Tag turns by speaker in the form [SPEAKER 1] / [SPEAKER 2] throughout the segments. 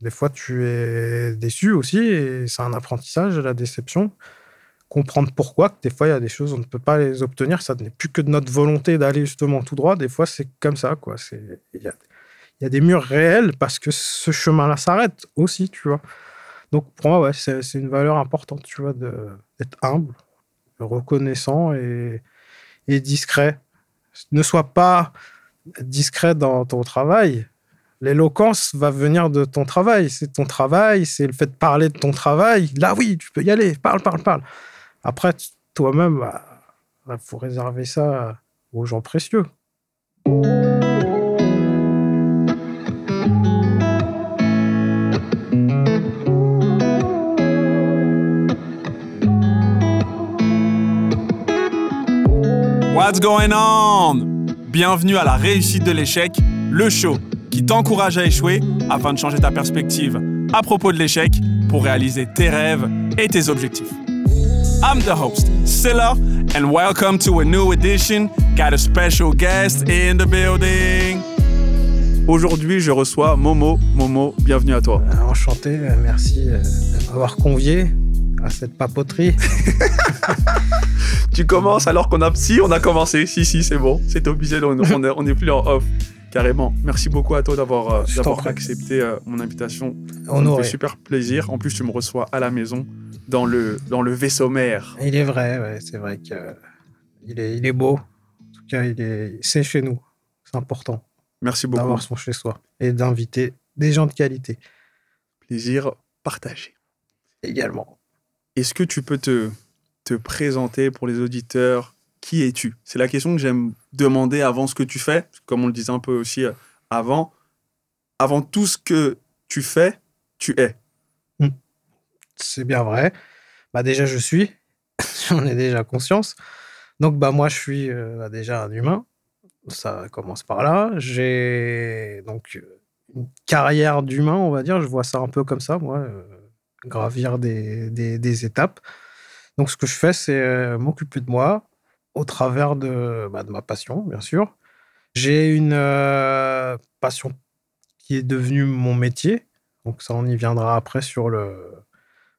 [SPEAKER 1] Des fois, tu es déçu aussi, et c'est un apprentissage, la déception. Comprendre pourquoi, que des fois, il y a des choses, on ne peut pas les obtenir, ça n'est plus que de notre volonté d'aller justement tout droit. Des fois, c'est comme ça, quoi. Il y a, des murs réels parce que ce chemin-là s'arrête aussi, tu vois. Donc, pour moi, ouais, c'est une valeur importante, tu vois, d'être humble, reconnaissant et discret. Ne sois pas discret dans ton travail, L'éloquence va venir de ton travail. C'est ton travail, c'est le fait de parler de ton travail. Là, oui, tu peux y aller. Parle, parle, parle. Après, toi-même, il bah, faut réserver ça aux gens précieux.
[SPEAKER 2] What's going on? Bienvenue à la réussite de l'échec, le show qui t'encourage à échouer afin de changer ta perspective à propos de l'échec pour réaliser tes rêves et tes objectifs. I'm the host, Silla, and welcome to a new edition. Got a special guest in the building. Aujourd'hui, je reçois Momo. Momo, bienvenue à toi.
[SPEAKER 1] Euh, enchanté, euh, merci euh, de m'avoir convié à cette papoterie.
[SPEAKER 2] tu commences alors qu'on a... Si, on a commencé. Si, si, c'est bon. C'est officiel, on, on, est plus en off. Carrément. Merci beaucoup à toi d'avoir euh, accepté euh, mon invitation.
[SPEAKER 1] On
[SPEAKER 2] fait super plaisir. En plus, tu me reçois à la maison dans le, dans le vaisseau mère.
[SPEAKER 1] Il est vrai, c'est vrai qu'il est, il est beau. En tout cas, il est, c'est chez nous. C'est important.
[SPEAKER 2] Merci beaucoup.
[SPEAKER 1] D'avoir son chez soi et d'inviter des gens de qualité.
[SPEAKER 2] Plaisir partagé.
[SPEAKER 1] Également.
[SPEAKER 2] Est-ce que tu peux te, te présenter pour les auditeurs qui es-tu? C'est la question que j'aime demander avant ce que tu fais, comme on le disait un peu aussi euh, avant. Avant tout ce que tu fais, tu es. Hmm.
[SPEAKER 1] C'est bien vrai. Bah déjà, je suis. J'en ai déjà conscience. Donc, bah moi, je suis euh, bah, déjà un humain. Ça commence par là. J'ai donc euh, une carrière d'humain, on va dire. Je vois ça un peu comme ça, moi, gravir des, des, des, étapes. Donc, ce que je fais, c'est m'occuper de moi, au travers de, bah, de ma passion, bien sûr. J'ai une euh, passion qui est devenue mon métier. Donc ça, on y viendra après sur le,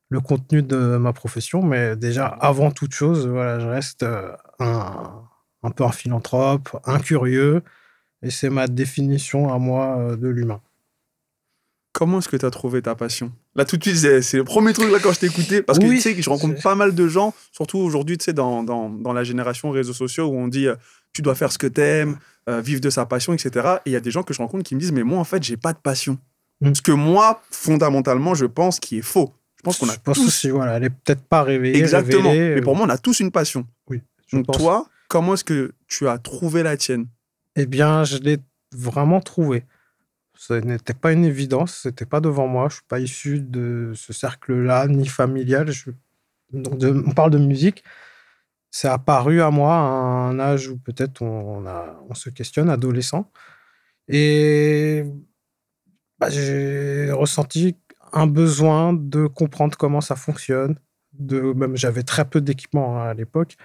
[SPEAKER 1] le contenu de ma profession. Mais déjà, avant toute chose, voilà, je reste euh, un, un peu un philanthrope, un curieux. Et c'est ma définition à moi euh, de l'humain.
[SPEAKER 2] Comment est-ce que tu as trouvé ta passion? Là, tout de suite, c'est le premier truc là quand je t'ai écouté. Parce que tu sais que je rencontre pas mal de gens, surtout aujourd'hui, tu sais, dans, dans, dans, la génération réseaux sociaux où on dit euh, tu dois faire ce que t'aimes, euh, vivre de sa passion, etc. Et il y a des gens que je rencontre qui me disent mais moi, en fait, j'ai pas de passion. Mm. Ce que moi, fondamentalement, je pense qui est faux. Je pense qu'on a
[SPEAKER 1] je pense
[SPEAKER 2] tous...
[SPEAKER 1] voilà, elle est peut-être pas réveillée.
[SPEAKER 2] Exactement. mais pour moi, on a tous une passion.
[SPEAKER 1] Oui.
[SPEAKER 2] Donc toi, comment est-ce que tu as trouvé la tienne?
[SPEAKER 1] Eh bien, je l'ai vraiment trouvée. Ce n'était pas une évidence, c'était pas devant moi. Je suis pas issu de ce cercle-là, ni familial. Donc on parle de musique. C'est apparu à moi à un âge où peut-être on, on, se questionne, adolescent. Et bah, j'ai ressenti un besoin de comprendre comment ça fonctionne. De, même j'avais très peu d'équipement hein, à l'époque.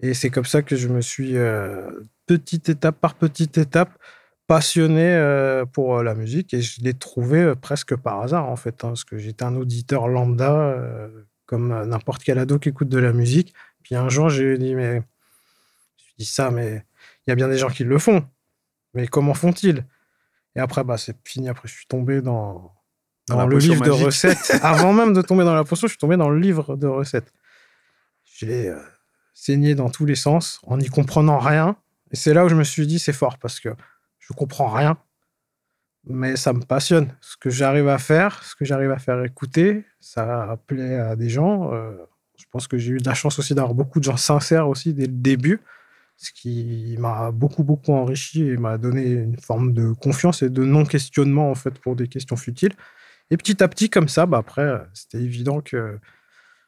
[SPEAKER 1] Et c'est comme ça que je me suis, euh, petite étape par petite étape, passionné euh, pour euh, la musique et je l'ai trouvé euh, presque par hasard en fait, hein, parce que j'étais un auditeur lambda comme n'importe quel ado qui écoute de la musique. Puis un jour j'ai dit mais je dis ça mais il y a bien des gens qui le font, mais comment font-ils? Et après bah c'est fini. Après je suis tombé dans, dans, le livre de recettes. Avant même de tomber dans la potion, je suis tombé dans le livre de recettes. J'ai saigné dans tous les sens en n'y comprenant rien. Et c'est là où je me suis dit c'est fort parce que je comprends rien, mais ça me passionne. Ce que j'arrive à faire, ce que j'arrive à faire écouter, ça plaît à des gens. Euh, je pense que j'ai eu de la chance aussi d'avoir beaucoup de gens sincères aussi dès le début, ce qui m'a beaucoup, beaucoup enrichi et m'a donné une forme de confiance et de non-questionnement en fait pour des questions futiles. Et petit à petit, comme ça, bah après, c'était évident que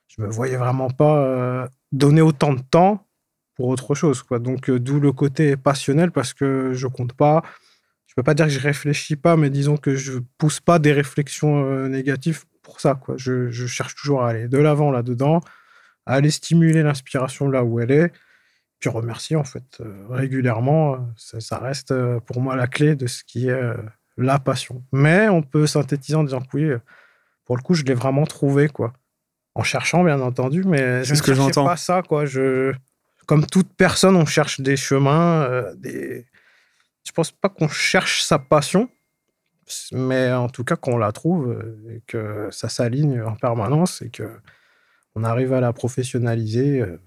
[SPEAKER 1] je me voyais vraiment pas euh, donner autant de temps pour autre chose. Quoi. Donc, euh, d'où le côté passionnel parce que je compte pas. Je peux pas dire que je réfléchis pas, mais disons que je pousse pas des réflexions euh, négatives pour ça. Quoi. Je, je, cherche toujours à aller de l'avant là-dedans, à aller stimuler l'inspiration là où elle est, puis remercier en fait euh, régulièrement. Ça, ça, reste pour moi la clé de ce qui est la passion. Mais on peut synthétiser en disant que oui, pour le coup, je l'ai vraiment trouvé, quoi. En cherchant, bien entendu, mais je
[SPEAKER 2] ce que
[SPEAKER 1] ne cherchais
[SPEAKER 2] j'entends.
[SPEAKER 1] pas ça, quoi. Je, comme toute personne, on cherche des chemins, euh, des. Je pense pas qu'on cherche sa passion, mais en tout cas qu'on la trouve euh, et que ça s'aligne en permanence et que on arrive à la professionnaliser euh,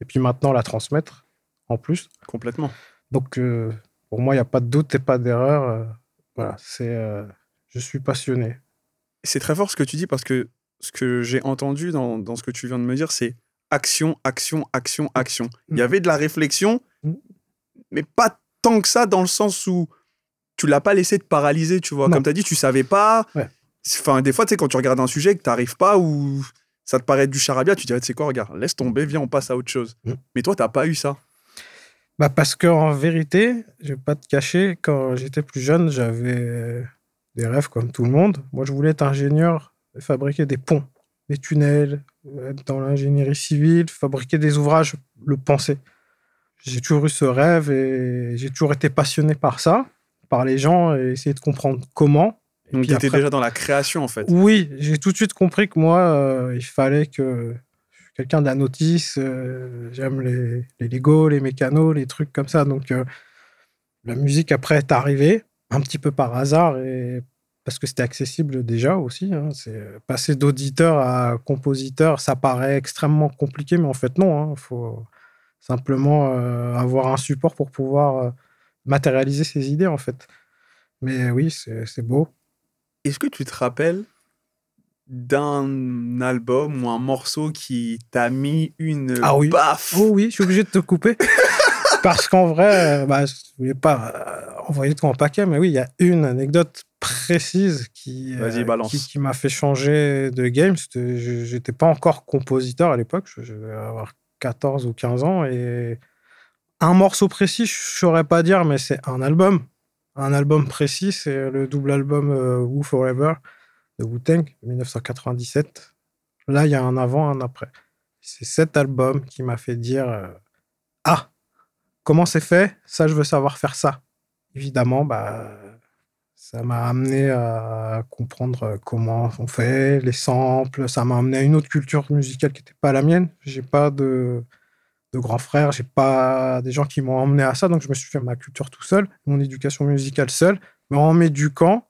[SPEAKER 1] et puis maintenant la transmettre en plus.
[SPEAKER 2] Complètement.
[SPEAKER 1] Donc euh, pour moi, il n'y a pas de doute et pas d'erreur. voilà, c'est. euh, je suis passionné.
[SPEAKER 2] C'est très fort ce que tu dis parce que ce que j'ai entendu dans, dans ce que tu viens de me dire, c'est action, action, action, action. Il y
[SPEAKER 1] Mm.
[SPEAKER 2] avait de la réflexion,
[SPEAKER 1] Mm.
[SPEAKER 2] mais pas tant que ça dans le sens où tu l'as pas laissé te paralyser, tu vois.
[SPEAKER 1] Non.
[SPEAKER 2] Comme tu as dit, tu savais pas.
[SPEAKER 1] Ouais.
[SPEAKER 2] Enfin, des fois, tu sais, quand tu regardes un sujet que tu n'arrives pas ou ça te paraît du charabia, tu te dis, tu sais quoi, regarde, laisse tomber, viens, on passe à autre chose.
[SPEAKER 1] Mm.
[SPEAKER 2] Mais toi, tu pas eu ça.
[SPEAKER 1] Bah parce qu'en vérité, je vais pas te cacher, quand j'étais plus jeune, j'avais des rêves comme tout le monde. Moi, je voulais être ingénieur, fabriquer des ponts, des tunnels, dans l'ingénierie civile, fabriquer des ouvrages, le penser. J'ai toujours eu ce rêve et j'ai toujours été passionné par ça, par les gens et essayer de comprendre comment. Et
[SPEAKER 2] Donc, tu étais
[SPEAKER 1] après-
[SPEAKER 2] déjà dans la création, en fait.
[SPEAKER 1] Oui, j'ai tout de suite compris que moi, euh, il fallait que je suis quelqu'un de la notice. euh, J'aime les, les Lego, les mécanos, les trucs comme ça. Donc, euh, la musique après est arrivée un petit peu par hasard et parce que c'était accessible déjà aussi. hein. C'est euh, passer d'auditeur à compositeur, ça paraît extrêmement compliqué, mais en fait non. Il faut simplement euh, avoir un support pour pouvoir euh, matérialiser ses idées en fait. Mais oui, c'est beau.
[SPEAKER 2] Est-ce que tu te rappelles d'un album ou un morceau qui t'a mis une
[SPEAKER 1] Ah oui.
[SPEAKER 2] baffe?
[SPEAKER 1] Oh oui, je suis obligé de te couper. Parce qu'en vrai, bah, je voulais pas euh, envoyer tout en paquet, mais oui, il y a une anecdote précise qui, euh, qui, qui m'a fait changer de game. J'étais pas encore compositeur à l'époque, je, devais avoir 14 ou 15 ans. Et un morceau précis, je saurais pas dire, mais c'est un album. Un album précis, c'est le double album euh, Woo Forever de Wu-Tang, 1997. Là, il y a un avant, un après. C'est cet album qui m'a fait dire euh, Ah, comment c'est fait? Ça, je veux savoir faire ça. Évidemment, bah, ça m'a amené à comprendre euh, comment on fait, les samples. Ça m'a amené à une autre culture musicale qui n'était pas la mienne. J'ai pas de, de grands frères, j'ai pas des gens qui m'ont emmené à ça, donc je me suis fait ma culture tout seul, mon éducation musicale seul. Mais en m'éduquant,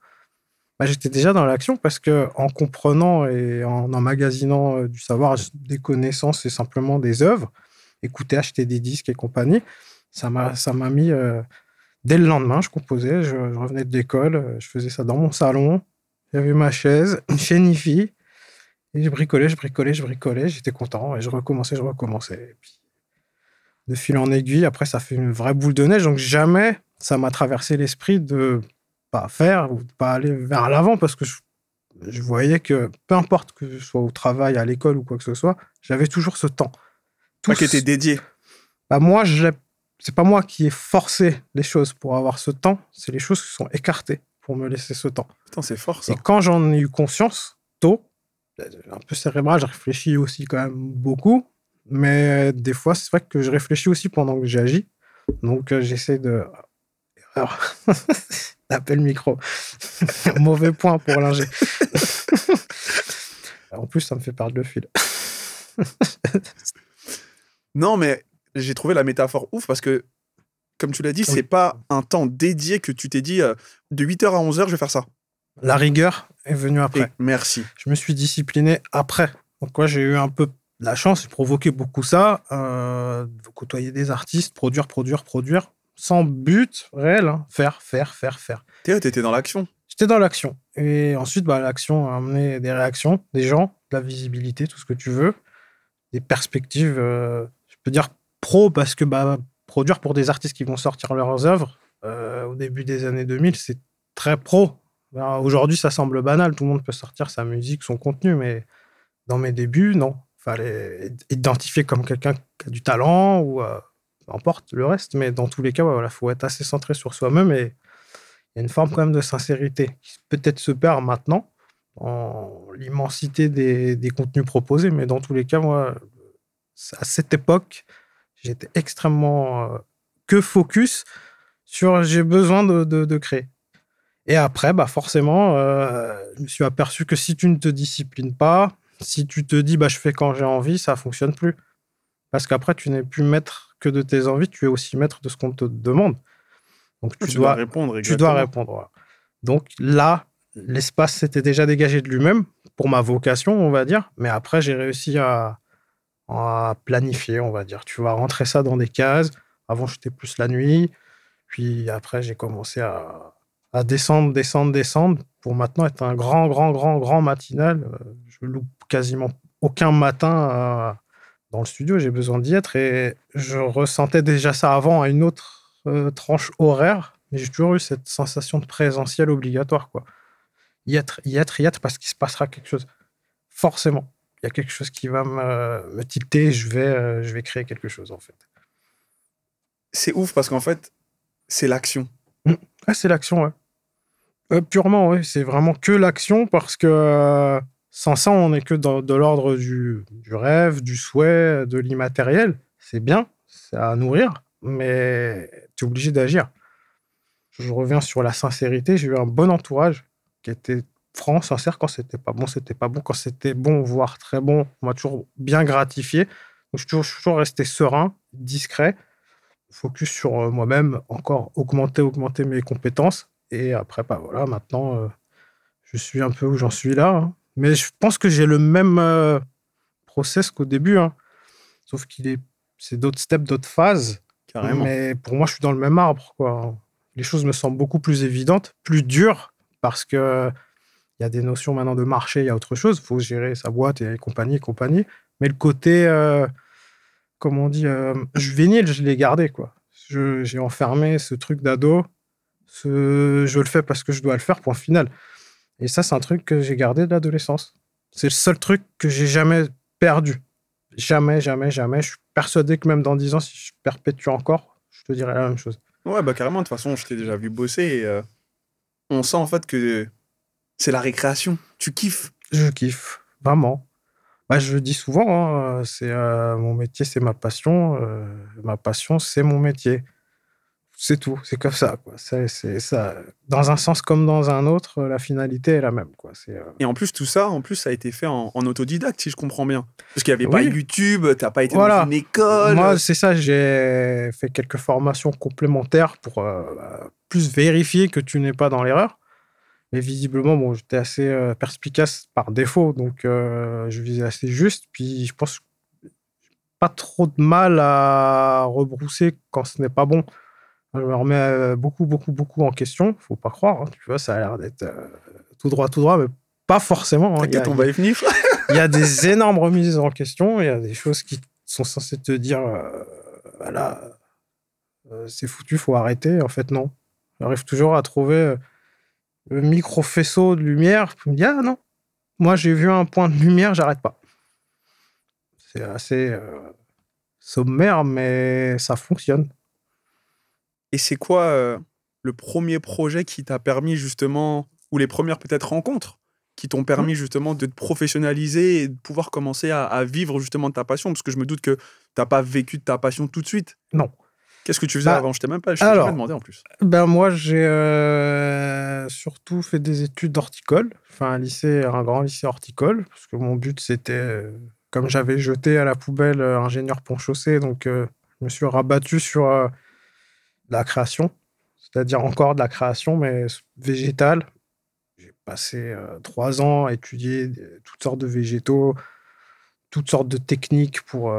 [SPEAKER 1] bah, j'étais déjà dans l'action parce que en comprenant et en emmagasinant euh, du savoir, des connaissances et simplement des œuvres, écouter, acheter des disques et compagnie, ça m'a ça m'a mis euh, dès le lendemain, je composais, je, je revenais de l'école, euh, je faisais ça dans mon salon, j'avais ma chaise, une chaîne hi-fi, et je bricolais, je bricolais, je bricolais, j'étais content et je recommençais, je recommençais. Et puis, de fil en aiguille, après ça fait une vraie boule de neige, donc jamais ça m'a traversé l'esprit de pas faire ou de pas aller vers l'avant parce que je, je voyais que peu importe que je sois au travail, à l'école ou quoi que ce soit, j'avais toujours ce temps.
[SPEAKER 2] Toi
[SPEAKER 1] Tout
[SPEAKER 2] qui étais
[SPEAKER 1] ce-
[SPEAKER 2] dédié.
[SPEAKER 1] bah, moi, je l'ai- c'est pas moi qui ai forcé les choses pour avoir ce temps, c'est les choses qui sont écartées pour me laisser ce temps.
[SPEAKER 2] Putain, c'est fort ça.
[SPEAKER 1] Et quand j'en ai eu conscience, tôt, un peu cérébral, je réfléchis aussi quand même beaucoup, mais des fois, c'est vrai que je réfléchis aussi pendant que j'agis. Donc, euh, j'essaie de. Erreur. Appel micro. Mauvais point pour l'ingé. en plus, ça me fait perdre le fil.
[SPEAKER 2] Non, mais j'ai trouvé la métaphore ouf parce que, comme tu l'as dit,
[SPEAKER 1] Oui.
[SPEAKER 2] c'est pas un temps dédié que tu t'es dit euh, de 8h à 11h, je vais faire ça.
[SPEAKER 1] La rigueur est venue après.
[SPEAKER 2] Et merci.
[SPEAKER 1] je me suis discipliné après. Donc, moi, j'ai eu un peu de la chance, j'ai provoqué beaucoup ça, euh, de côtoyer des artistes, produire, produire, produire, sans but réel, hein. faire, faire, faire, faire.
[SPEAKER 2] T'étais dans l'action.
[SPEAKER 1] J'étais dans l'action. Et ensuite, bah, l'action a amené des réactions, des gens, de la visibilité, tout ce que tu veux, des perspectives, euh, je peux dire pro, parce que bah, produire pour des artistes qui vont sortir leurs œuvres, euh, au début des années 2000, c'est très pro. Ben, Aujourd'hui, ça semble banal, tout le monde peut sortir sa musique, son contenu, mais dans mes débuts, non. fallait identifier comme quelqu'un qui a du talent ou euh, peu importe le reste, mais dans tous les cas, il voilà, faut être assez centré sur soi-même et il y a une forme quand même de sincérité qui peut-être se perd maintenant en l'immensité des, des contenus proposés, mais dans tous les cas, moi, à cette époque, j'étais extrêmement euh, que focus sur j'ai besoin de, de- de créer. Et après, bah forcément, euh, je me suis aperçu que si tu ne te disciplines pas, si tu te dis bah je fais quand j'ai envie, ça fonctionne plus. Parce qu'après, tu n'es plus maître que de tes envies, tu es aussi maître de ce qu'on te demande. Donc tu, dois, répondre. Tu dois répondre. Donc là, l'espace s'était déjà dégagé de lui-même pour ma vocation, on va dire. Mais après, j'ai réussi à, à planifier, on va dire. Tu vas rentrer ça dans des cases. Avant, j'étais plus la nuit. Puis après, j'ai commencé à, descendre, descendre, descendre pour maintenant être un grand, grand, grand, grand matinal. Euh, je loupe quasiment aucun matin dans le studio. J'ai besoin d'y être et je ressentais déjà ça avant à une autre euh, tranche horaire. Mais j'ai toujours eu cette sensation de présentiel obligatoire. Quoi. Y être, y être, y être parce qu'il se passera quelque chose. Forcément il y a quelque chose qui va me, me tilter, je vais, euh, je vais créer quelque chose en fait.
[SPEAKER 2] C'est ouf parce qu'en fait, c'est l'action.
[SPEAKER 1] Mmh. c'est l'action, ouais. Euh, purement, oui. C'est vraiment que l'action parce que euh, sans ça, on n'est que dans, de l'ordre du, du, rêve, du souhait, de l'immatériel. C'est bien, c'est à nourrir, mais tu es obligé d'agir. Je reviens sur la sincérité. J'ai eu un bon entourage qui était franc, sincère. Quand c'était pas bon, c'était pas bon. Quand c'était bon, voire très bon, on m'a toujours bien gratifié. Donc, je suis toujours, toujours resté serein, discret, focus sur euh, moi-même, encore augmenter, augmenter mes compétences. Et après, bah voilà, maintenant, euh, je suis un peu où j'en suis là. Hein. Mais je pense que j'ai le même euh, process qu'au début. Hein. Sauf qu'il est, c'est d'autres steps, d'autres phases. Carrément. Mais pour moi, je suis dans le même arbre. Quoi. Les choses me semblent beaucoup plus évidentes, plus dures, parce que il y a des notions maintenant de marché, il y a autre chose. Il faut gérer sa boîte et compagnie, compagnie. Mais le côté, euh, comment on dit, euh, juvénile, je l'ai gardé. quoi. J'ai enfermé ce truc d'ado. Je le fais parce que je dois le faire, point final. Et ça, c'est un truc que j'ai gardé de l'adolescence. C'est le seul truc que j'ai jamais perdu. Jamais, jamais, jamais. Je suis persuadé que même dans 10 ans, si je perpétue encore, je te dirais la même chose.
[SPEAKER 2] Ouais, bah carrément. De toute façon, je t'ai déjà vu bosser et euh, on sent en fait que c'est la récréation. Tu kiffes
[SPEAKER 1] Je kiffe, vraiment. Bah, je le dis souvent, hein, c'est euh, mon métier, c'est ma passion. Euh, ma passion, c'est mon métier. C'est tout, c'est comme ça. Quoi. C'est, ça. Dans un sens comme dans un autre, la finalité est la même. Quoi. C'est, euh,
[SPEAKER 2] Et en plus, tout ça, en plus, ça a été fait en, autodidacte, si je comprends bien. Parce qu'il n'y avait pas YouTube, tu n'as pas été dans une école.
[SPEAKER 1] Moi, c'est ça, j'ai fait quelques formations complémentaires pour plus vérifier que tu n'es pas dans l'erreur. Mais visiblement, bon, j'étais assez euh, perspicace par défaut, donc euh, je visais assez juste. Puis je pense pas trop de mal à rebrousser quand ce n'est pas bon. Je me remets euh, beaucoup, beaucoup, beaucoup en question. Faut pas croire. Hein, tu vois, ça a l'air d'être tout droit, tout droit, mais pas forcément.
[SPEAKER 2] Hein. T'inquiète, on va y venir.
[SPEAKER 1] Il y a des énormes remises en question. Il y a des choses qui sont censées te dire, voilà, c'est foutu, faut arrêter. En fait, non. J'arrive toujours à trouver le micro-faisceau de lumière, tu me dis, ah non, moi j'ai vu un point de lumière, j'arrête pas. C'est assez euh, sommaire, mais ça fonctionne.
[SPEAKER 2] Et c'est quoi euh, le premier projet qui t'a permis justement, ou les premières peut-être rencontres qui t'ont permis mmh. justement de te professionnaliser et de pouvoir commencer à, à, vivre justement de ta passion? Parce que je me doute que tu n'as pas vécu de ta passion tout de suite.
[SPEAKER 1] Non.
[SPEAKER 2] Qu'est-ce que tu faisais bah, avant? Je t'ai même pas, je alors, demandé en plus.
[SPEAKER 1] Ben moi, j'ai euh, surtout fait des études d'horticole, enfin un lycée, un grand lycée horticole, parce que mon but c'était, euh, comme j'avais jeté à la poubelle euh, ingénieur pont-chaussée, donc je me suis rabattu sur la création, c'est-à-dire encore de la création, mais végétale. J'ai passé trois ans à étudier toutes sortes de végétaux, toutes sortes de techniques pour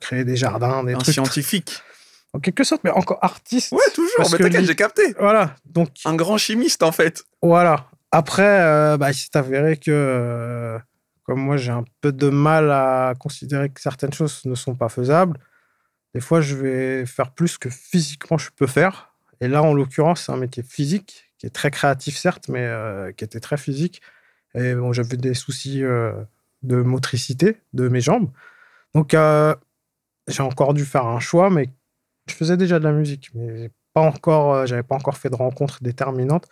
[SPEAKER 1] créer des jardins, des
[SPEAKER 2] un
[SPEAKER 1] trucs.
[SPEAKER 2] scientifique
[SPEAKER 1] en quelque sorte, mais encore artiste.
[SPEAKER 2] Ouais, toujours, mais t'inquiète, j'ai capté.
[SPEAKER 1] Voilà. Donc,
[SPEAKER 2] un grand chimiste, en fait.
[SPEAKER 1] Voilà. Après, euh, bah, il s'est avéré que, euh, comme moi, j'ai un peu de mal à considérer que certaines choses ne sont pas faisables. Des fois, je vais faire plus que physiquement je peux faire. Et là, en l'occurrence, c'est un métier physique, qui est très créatif, certes, mais euh, qui était très physique. Et bon, j'avais des soucis de motricité de mes jambes. Donc, j'ai encore dû faire un choix, mais je faisais déjà de la musique, mais pas encore, euh, j'avais pas encore fait de rencontres déterminantes.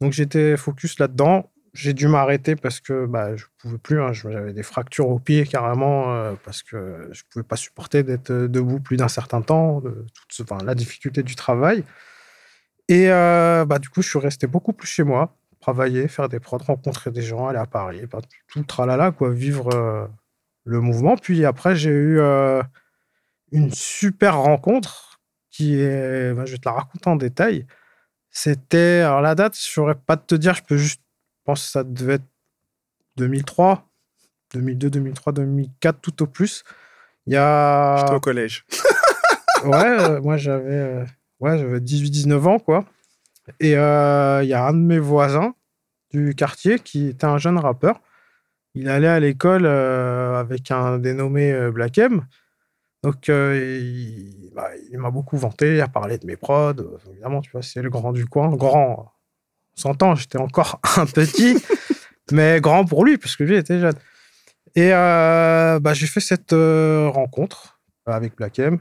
[SPEAKER 1] Donc j'étais focus là-dedans. J'ai dû m'arrêter parce que bah, je pouvais plus. Hein. J'avais des fractures au pied carrément euh, parce que je pouvais pas supporter d'être euh, debout plus d'un certain temps, enfin, la difficulté du travail. Et bah, du coup, je suis resté beaucoup plus chez moi, travailler, faire des prods, rencontrer des gens, aller à Paris, bah, tout le tralala, quoi, vivre le mouvement. Puis après, j'ai eu une super rencontre qui est, bah, je vais te la raconter en détail. C'était, alors la date, je saurais pas te dire, je peux juste, je pense que ça devait être 2003, 2002, 2003, 2004, tout au plus. Il y a.
[SPEAKER 2] J'étais au collège.
[SPEAKER 1] ouais, euh, moi j'avais euh, ouais, j'avais 18-19 ans, quoi. Et euh, il y a un de mes voisins du quartier qui était un jeune rappeur. Il allait à l'école avec un dénommé Black M. Donc, euh, il, bah, il m'a beaucoup vanté, il a parlé de mes prods. Euh, Évidemment, tu vois, c'est le grand du coin. Grand, on s'entend, j'étais encore un petit, mais grand pour lui, parce que lui était jeune. Et euh, bah, j'ai fait cette rencontre avec Black M.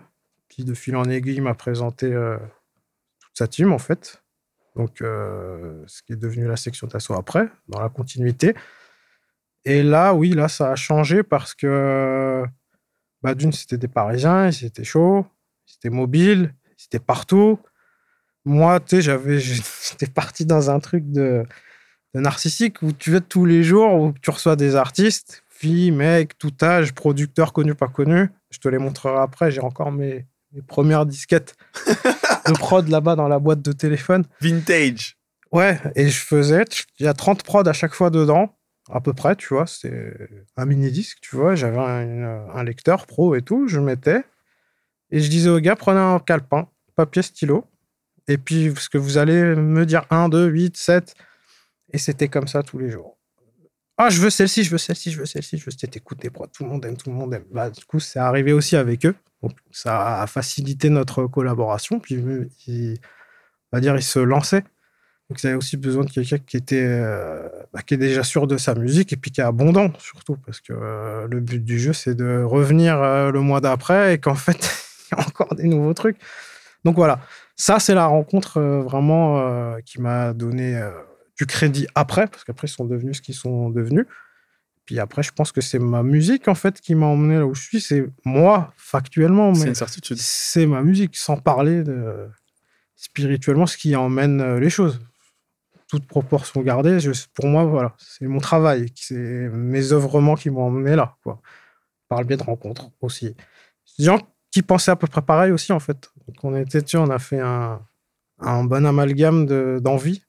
[SPEAKER 1] Puis de fil en aiguille, il m'a présenté toute sa team, en fait. Donc, ce qui est devenu la section Tasso après, dans la continuité. Et là, oui, là, ça a changé parce que, bah, d'une, c'était des Parisiens, ils étaient chauds, c'était mobile, c'était partout. Moi, tu sais, j'avais, j'étais parti dans un truc de, de narcissique où tu vas tous les jours, où tu reçois des artistes, filles, mecs, tout âge, producteurs connus, pas connus. Je te les montrerai après, j'ai encore mes, mes premières disquettes de prod là-bas dans la boîte de téléphone.
[SPEAKER 2] Vintage.
[SPEAKER 1] Ouais, et je faisais, il y a 30 prods à chaque fois dedans, à peu près, tu vois, c'est un mini-disque, tu vois, j'avais un, un lecteur pro et tout, je mettais, et je disais aux gars, prenez un calepin, papier, stylo, et puis, parce que vous allez me dire 1, 2, 8, 7, et c'était comme ça tous les jours. Ah, je veux celle-ci, je veux celle-ci, je veux celle-ci, je veux prods, tout le monde aime, tout le monde aime. Bah, du coup, c'est arrivé aussi avec eux, ça a facilité notre collaboration, puis on va dire, ils se lançaient. Donc, ils avaient aussi besoin de quelqu'un qui était euh, bah, qui est déjà sûr de sa musique et puis qui est abondant, surtout, parce que euh, le but du jeu, c'est de revenir euh, le mois d'après et qu'en fait, il y a encore des nouveaux trucs. Donc voilà, ça, c'est la rencontre vraiment qui m'a donné du crédit après, parce qu'après, ils sont devenus ce qu'ils sont devenus. Puis après, je pense que c'est ma musique, en fait, qui m'a emmené là où je suis. C'est moi, factuellement,
[SPEAKER 2] C'est
[SPEAKER 1] mais
[SPEAKER 2] une certitude.
[SPEAKER 1] c'est ma musique, sans parler de spirituellement ce qui emmène les choses. Toute proportion gardée, pour moi, voilà, c'est mon travail, c'est mes œuvrements qui m'ont emmené là, quoi. Par le biais de rencontres aussi. Des gens qui pensaient à peu près pareil aussi, en fait. Donc on était, tu on a fait un, bon amalgame de- d'envie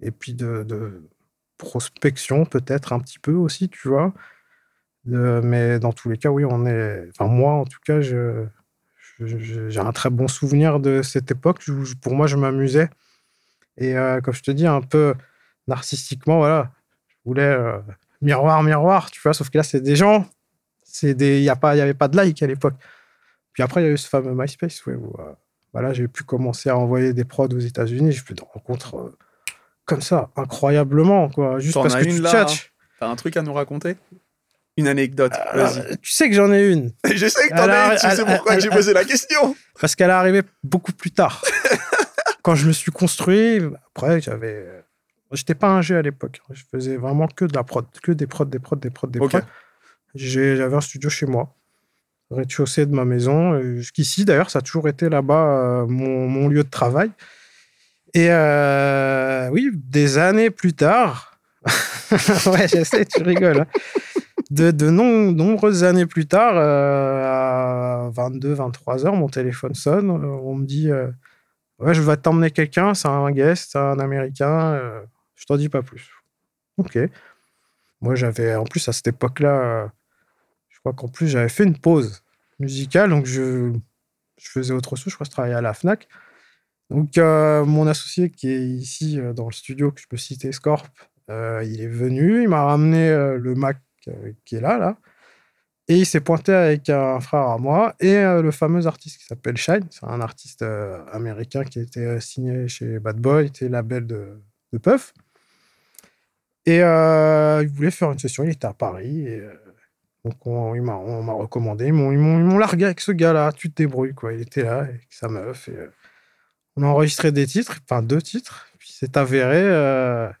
[SPEAKER 1] et puis de, prospection, peut-être un petit peu aussi, tu vois. Mais dans tous les cas, oui, on est. Enfin, moi, en tout cas, j'ai un très bon souvenir de cette époque. pour moi, je m'amusais. Et euh, comme je te dis, un peu narcissiquement, voilà, je voulais euh, miroir, miroir, tu vois. Sauf que là, c'est des gens. C'est des, il y a pas, il y avait pas de like à l'époque. Puis après, il y a eu ce fameux MySpace, ouais, où euh, voilà, j'ai pu commencer à envoyer des prods aux États-Unis. J'ai fait des rencontres comme ça, incroyablement, quoi. Juste parce que
[SPEAKER 2] une
[SPEAKER 1] tu
[SPEAKER 2] là,
[SPEAKER 1] tchatches.
[SPEAKER 2] T'as un truc à nous raconter? Une anecdote,
[SPEAKER 1] Alors, tu sais que j'en ai une.
[SPEAKER 2] Je sais que t'en as une, tu sais pourquoi j'ai posé la question.
[SPEAKER 1] Parce qu'elle est arrivée beaucoup plus tard. Quand je me suis construit, après, j'avais. J'étais pas un jeu à l'époque. Je faisais vraiment que de la prod, que des prods, des prods, des prods, des prods. J'avais un studio chez moi, au rez-de-chaussée de ma maison. et Jusqu'ici, d'ailleurs, ça a toujours été là-bas euh, mon, mon lieu de travail. Et euh, oui, des années plus tard, ouais, je sais, tu rigoles. hein. De, de non- nombreuses années plus tard, euh, à 22, 23 heures, mon téléphone sonne. euh, On me dit euh, Je vais t'emmener quelqu'un, c'est un guest, c'est un américain, euh, je t'en dis pas plus. Ok. Moi, j'avais, en plus, à cette époque-là, je crois qu'en plus, j'avais fait une pause musicale, donc je, faisais autre chose, je crois que je travaillais à la Fnac. Donc, euh, mon associé qui est ici euh, dans le studio, que je peux citer, Scorp, euh, il est venu, il m'a ramené le Mac qui est là, là. Et il s'est pointé avec un frère à moi et euh, le fameux artiste qui s'appelle Shine. C'est un artiste euh, américain qui était euh, signé chez Bad Boy, était label de, de Puff. Et il voulait faire une session, il était à Paris. Donc on, m'a- recommandé, ils m'ont largué avec ce gars-là, tu te débrouilles. Quoi. Il était là avec sa meuf. On a enregistré des titres, enfin deux titres. Puis c'est avéré,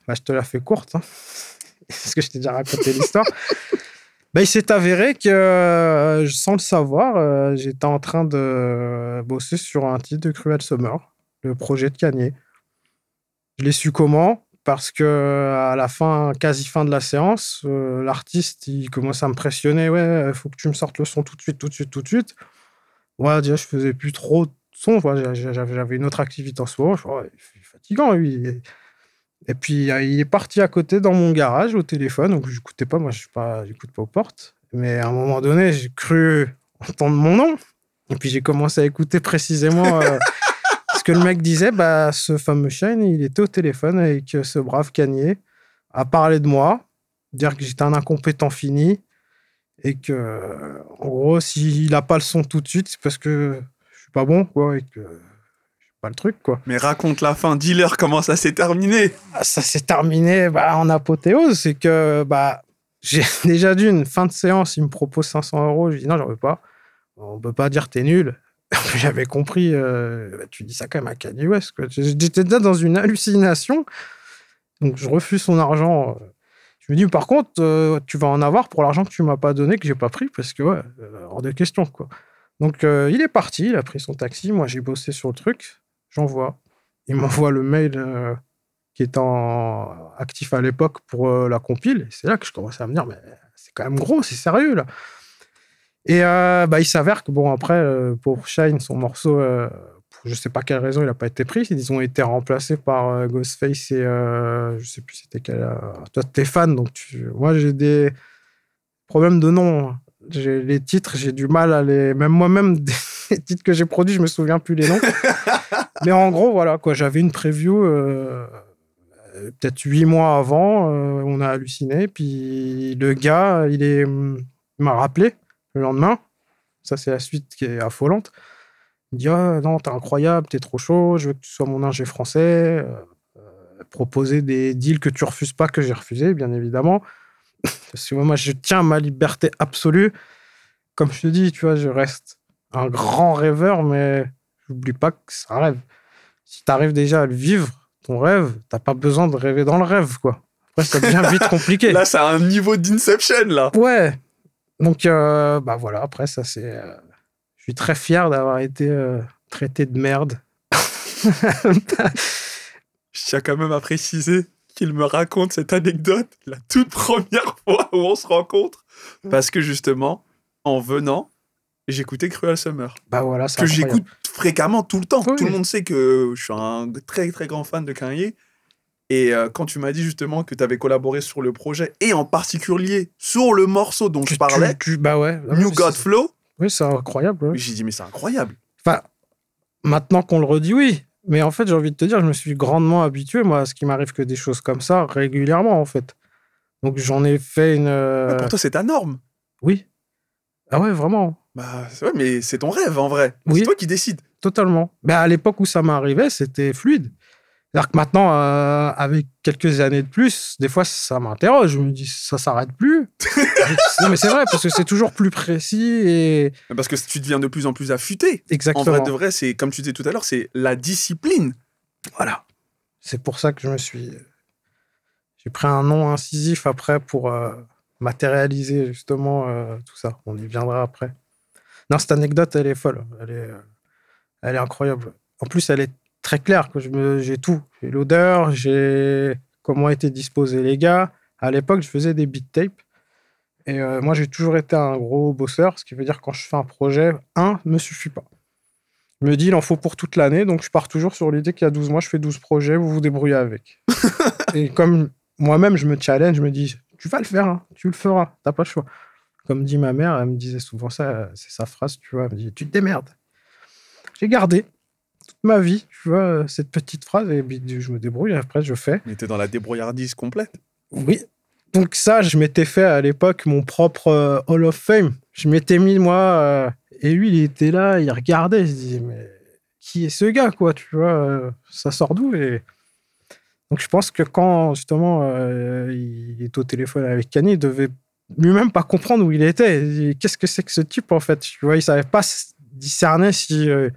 [SPEAKER 1] bah, je te la fais courte, hein, parce que je t'ai déjà raconté l'histoire. Bah, il s'est avéré que, euh, sans le savoir, euh, j'étais en train de bosser sur un titre de Cruel Summer, le projet de Kanye. Je l'ai su comment? Parce que à la fin, quasi fin de la séance, euh, l'artiste, il commence à me pressionner. Ouais, il faut que tu me sortes le son tout de suite, tout de suite, tout de suite. Ouais, déjà, je faisais plus trop de son. J'avais une autre activité en ce moment. Je est fatigant, lui. Et puis, il est parti à côté dans mon garage au téléphone. Donc, je n'écoutais pas. Moi, je n'écoute pas, pas aux portes. Mais à un moment donné, j'ai cru entendre mon nom. Et puis, j'ai commencé à écouter précisément euh, ce que le mec disait. Bah, ce fameux Shine, il était au téléphone avec ce brave Kanye à parler de moi, dire que j'étais un incompétent fini. Et que, en gros, s'il n'a pas le son tout de suite, c'est parce que je suis pas bon, quoi. Et que pas le truc, quoi.
[SPEAKER 2] Mais raconte la fin, dis-leur comment ça s'est terminé.
[SPEAKER 1] Ah, ça s'est terminé bah, en apothéose, c'est que bah, j'ai déjà d'une fin de séance, il me propose 500 euros, je dis non, j'en veux pas. On peut pas dire t'es nul. J'avais compris, euh, bah, tu dis ça quand même à Kanye West. J'étais déjà dans une hallucination, donc je refuse son argent. Je me dis, par contre, euh, tu vas en avoir pour l'argent que tu m'as pas donné, que j'ai pas pris, parce que, ouais, euh, hors de question, quoi. Donc, il est parti, il a pris son taxi. Moi, j'ai bossé sur le truc j'envoie. Il m'envoie le mail euh, qui est en actif à l'époque pour euh, la compile. C'est là que je commence à me dire, mais c'est quand même gros, c'est sérieux là. Et euh, bah, il s'avère que, bon, après, pour Shine, son morceau, pour je sais pas quelle raison, il n'a pas été pris. Ils ont été remplacés par Ghostface et je sais plus c'était quel. toi, t'es fan, donc tu... moi, j'ai des problèmes de nom. Les titres, j'ai du mal à les. Même moi-même, des titres que j'ai produits, je me souviens plus les noms. Mais en gros, voilà, quoi. J'avais une preview euh, peut-être huit mois avant. Euh, on a halluciné. Puis le gars, il m'a rappelé le lendemain. Ça, c'est la suite qui est affolante. Il dit ah, non, t'es incroyable, t'es trop chaud. Je veux que tu sois mon ingé français. Euh, proposer des deals que tu refuses pas, que j'ai refusé, bien évidemment. Parce que moi, je tiens ma liberté absolue. Comme je te dis, tu vois, je reste un grand rêveur, mais n'oublie pas que c'est un rêve. Si tu arrives déjà à le vivre, ton rêve, t'as pas besoin de rêver dans le rêve, quoi. Après, ça devient vite compliqué.
[SPEAKER 2] là, c'est un niveau d'Inception, là.
[SPEAKER 1] Ouais. Donc, euh, bah voilà, après, ça, c'est. Euh, je suis très fier d'avoir été euh, traité de merde.
[SPEAKER 2] Je tiens quand même à préciser qu'il me raconte cette anecdote la toute première fois où on se rencontre. Parce que justement, en venant, j'écoutais Cruel Summer.
[SPEAKER 1] Bah voilà,
[SPEAKER 2] Que j'écoute fréquemment, tout le temps. tout le monde sait que je suis un très très grand fan de Kanye. Et euh, quand tu m'as dit justement que tu avais collaboré sur le projet, et en particulier sur le morceau dont je parlais,
[SPEAKER 1] bah ouais,
[SPEAKER 2] New God Flow.
[SPEAKER 1] Oui, c'est incroyable.
[SPEAKER 2] J'ai dit, mais c'est incroyable.
[SPEAKER 1] Enfin, maintenant qu'on le redit, oui. Mais en fait, j'ai envie de te dire, je me suis grandement habitué, moi, à ce qui m'arrive que des choses comme ça régulièrement, en fait. Donc j'en ai fait une.
[SPEAKER 2] Euh, pour toi, c'est ta norme.
[SPEAKER 1] Oui. Ah ouais, vraiment.
[SPEAKER 2] Bah, ouais, mais c'est ton rêve en vrai. C'est toi qui décides.
[SPEAKER 1] Totalement. Mais à l'époque où ça m'arrivait, c'était fluide. C'est-à-dire que maintenant, euh, avec quelques années de plus, des fois, ça m'interroge. Je me dis, ça s'arrête plus. non, mais c'est vrai, parce que c'est toujours plus précis et.
[SPEAKER 2] Parce que tu deviens de plus en plus affûté.
[SPEAKER 1] Exactement.
[SPEAKER 2] En vrai, de vrai, c'est, comme tu disais tout à l'heure, c'est la discipline.
[SPEAKER 1] Voilà. C'est pour ça que je me suis. J'ai pris un nom incisif après pour euh, matérialiser justement euh, tout ça. On y viendra après. Non, cette anecdote, elle est folle. Elle est, elle est incroyable. En plus, elle est très claire. J'ai tout. J'ai l'odeur, j'ai comment étaient disposés les gars. À l'époque, je faisais des beat tapes. Et euh, moi, j'ai toujours été un gros bosseur, ce qui veut dire que quand je fais un projet, un me suffit pas. Je me dis, il en faut pour toute l'année, donc je pars toujours sur l'idée qu'il y a 12 mois, je fais 12 projets, vous vous débrouillez avec. et comme moi-même, je me challenge, je me dis, tu vas le faire, hein, tu le feras, t'as pas le choix. Comme dit ma mère, elle me disait souvent ça, c'est sa phrase, tu vois, elle me dit Tu te démerdes. J'ai gardé toute ma vie, tu vois, cette petite phrase, et je me débrouille, après je fais.
[SPEAKER 2] Mais t'es dans la débrouillardise complète.
[SPEAKER 1] Oui. Donc ça, je m'étais fait à l'époque mon propre euh, Hall of Fame. Je m'étais mis, moi, euh, et lui, il était là, il regardait, il se disait, mais qui est ce gars, quoi, tu vois, euh, ça sort d'où et... Donc je pense que quand, justement, il est au téléphone avec Kanye, il devait lui-même pas comprendre où il était. Qu'est-ce que c'est que ce type en fait? Tu vois, il savait pas discerner si euh,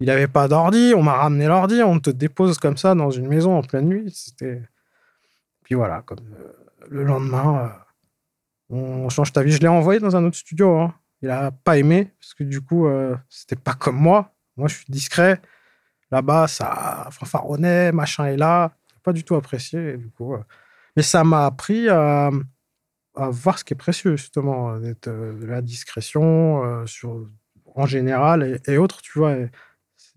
[SPEAKER 1] il avait pas d'ordi. On m'a ramené l'ordi, on te dépose comme ça dans une maison en pleine nuit. C'était. Puis voilà, comme euh, le lendemain, euh, on change ta vie. Je l'ai envoyé dans un autre studio. Hein. Il a pas aimé parce que du coup, c'était pas comme moi. Moi, je suis discret. Là-bas, ça fanfaronnait, machin est là. Pas du tout apprécié. Du coup, mais ça m'a appris à, voir ce qui est précieux, justement, d'être de la discrétion sur, en général et, autres, tu vois.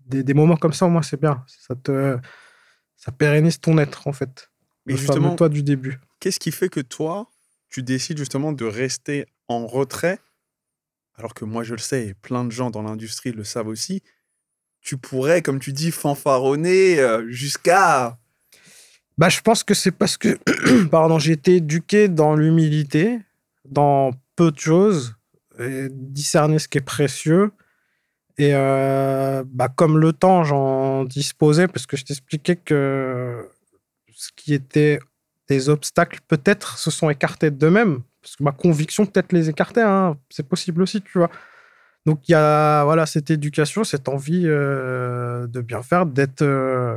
[SPEAKER 1] des, des, moments comme ça, au moins, c'est bien. Ça te ça pérennise ton être, en fait.
[SPEAKER 2] Mais justement,
[SPEAKER 1] toi du début.
[SPEAKER 2] Qu'est-ce qui fait que toi, tu décides justement de rester en retrait, alors que moi je le sais, et plein de gens dans l'industrie le savent aussi, tu pourrais, comme tu dis, fanfaronner euh, jusqu'à...
[SPEAKER 1] Bah, je pense que c'est parce que, pardon, j'ai été éduqué dans l'humilité, dans peu de choses, et discerner ce qui est précieux. Et euh, bah, comme le temps, j'en disposais, parce que je t'expliquais que ce qui était des obstacles, peut-être, se sont écartés d'eux-mêmes. Parce que ma conviction, peut-être, les écartait. Hein. C'est possible aussi, tu vois. Donc, il y a voilà, cette éducation, cette envie euh, de bien faire, d'être. Euh,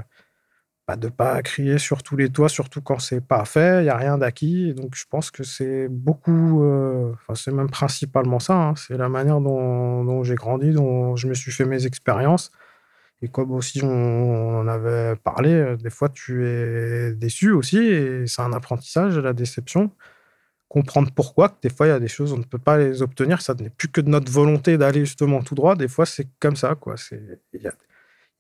[SPEAKER 1] bah, de pas crier sur tous les toits, surtout quand c'est pas fait, il n'y a rien d'acquis. Donc, je pense que c'est beaucoup. Euh, c'est même principalement ça. Hein. c'est la manière dont, j'ai grandi, dont je me suis fait mes expériences. Et comme aussi on en avait parlé, euh, des fois tu es déçu aussi, et c'est un apprentissage, la déception. Comprendre pourquoi, que des fois il y a des choses, on ne peut pas les obtenir, ça n'est plus que de notre volonté d'aller justement tout droit. Des fois c'est comme ça, quoi. Il